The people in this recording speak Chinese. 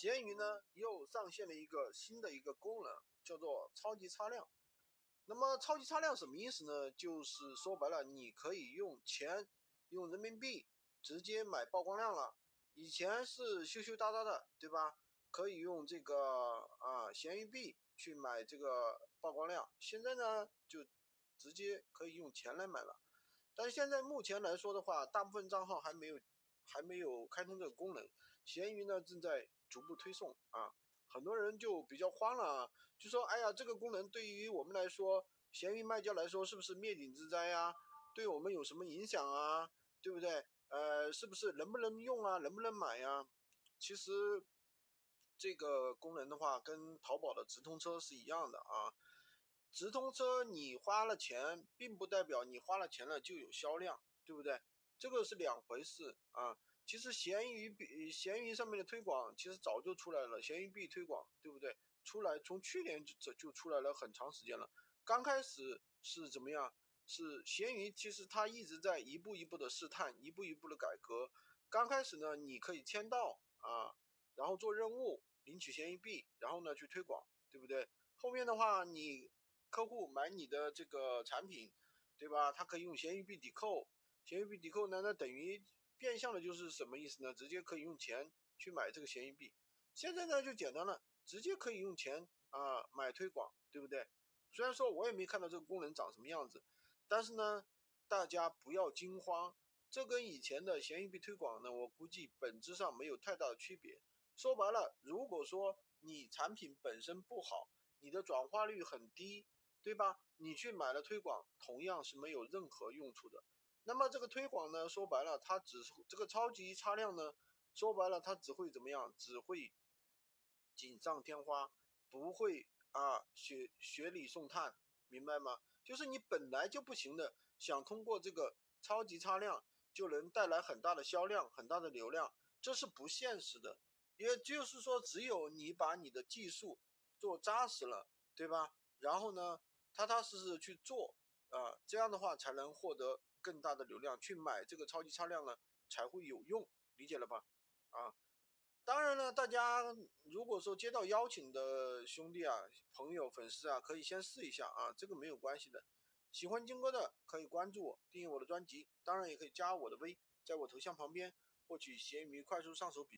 闲鱼呢又上线了一个新的一个功能，叫做超级擦亮。那么超级擦亮什么意思呢？就是说白了，你可以用钱，用人民币直接买曝光量了。以前是羞羞答答的，对吧？可以用这个啊闲鱼币去买这个曝光量，现在呢就直接可以用钱来买了。但是现在目前来说的话，大部分账号还没有还没有开通这个功能。闲鱼呢正在逐步推送啊，很多人就比较慌了，就说：“哎呀，这个功能对于我们来说，闲鱼卖家来说是不是灭顶之灾呀？对我们有什么影响啊？对不对？呃，是不是能不能用啊？能不能买呀？”其实这个功能的话，跟淘宝的直通车是一样的啊。直通车你花了钱，并不代表你花了钱了就有销量，对不对？这个是两回事啊。其实闲鱼币、闲鱼上面的推广其实早就出来了，闲鱼币推广，对不对？出来从去年就就出来了很长时间了。刚开始是怎么样？是闲鱼其实它一直在一步一步的试探，一步一步的改革。刚开始呢，你可以签到啊，然后做任务领取闲鱼币，然后呢去推广，对不对？后面的话你。客户买你的这个产品，对吧？他可以用闲鱼币抵扣，闲鱼币抵扣呢，那等于变相的就是什么意思呢？直接可以用钱去买这个闲鱼币。现在呢就简单了，直接可以用钱啊买推广，对不对？虽然说我也没看到这个功能长什么样子，但是呢，大家不要惊慌，这跟以前的闲鱼币推广呢，我估计本质上没有太大的区别。说白了，如果说你产品本身不好，你的转化率很低。对吧？你去买了推广，同样是没有任何用处的。那么这个推广呢，说白了，它只这个超级擦亮呢，说白了，它只会怎么样？只会锦上添花，不会啊雪雪里送炭，明白吗？就是你本来就不行的，想通过这个超级擦亮就能带来很大的销量、很大的流量，这是不现实的。也就是说，只有你把你的技术做扎实了，对吧？然后呢？踏踏实实去做啊，这样的话才能获得更大的流量，去买这个超级擦量呢才会有用，理解了吧？啊，当然了，大家如果说接到邀请的兄弟啊、朋友、粉丝啊，可以先试一下啊，这个没有关系的。喜欢金哥的可以关注我，订阅我的专辑，当然也可以加我的微，在我头像旁边获取闲鱼快速上手笔。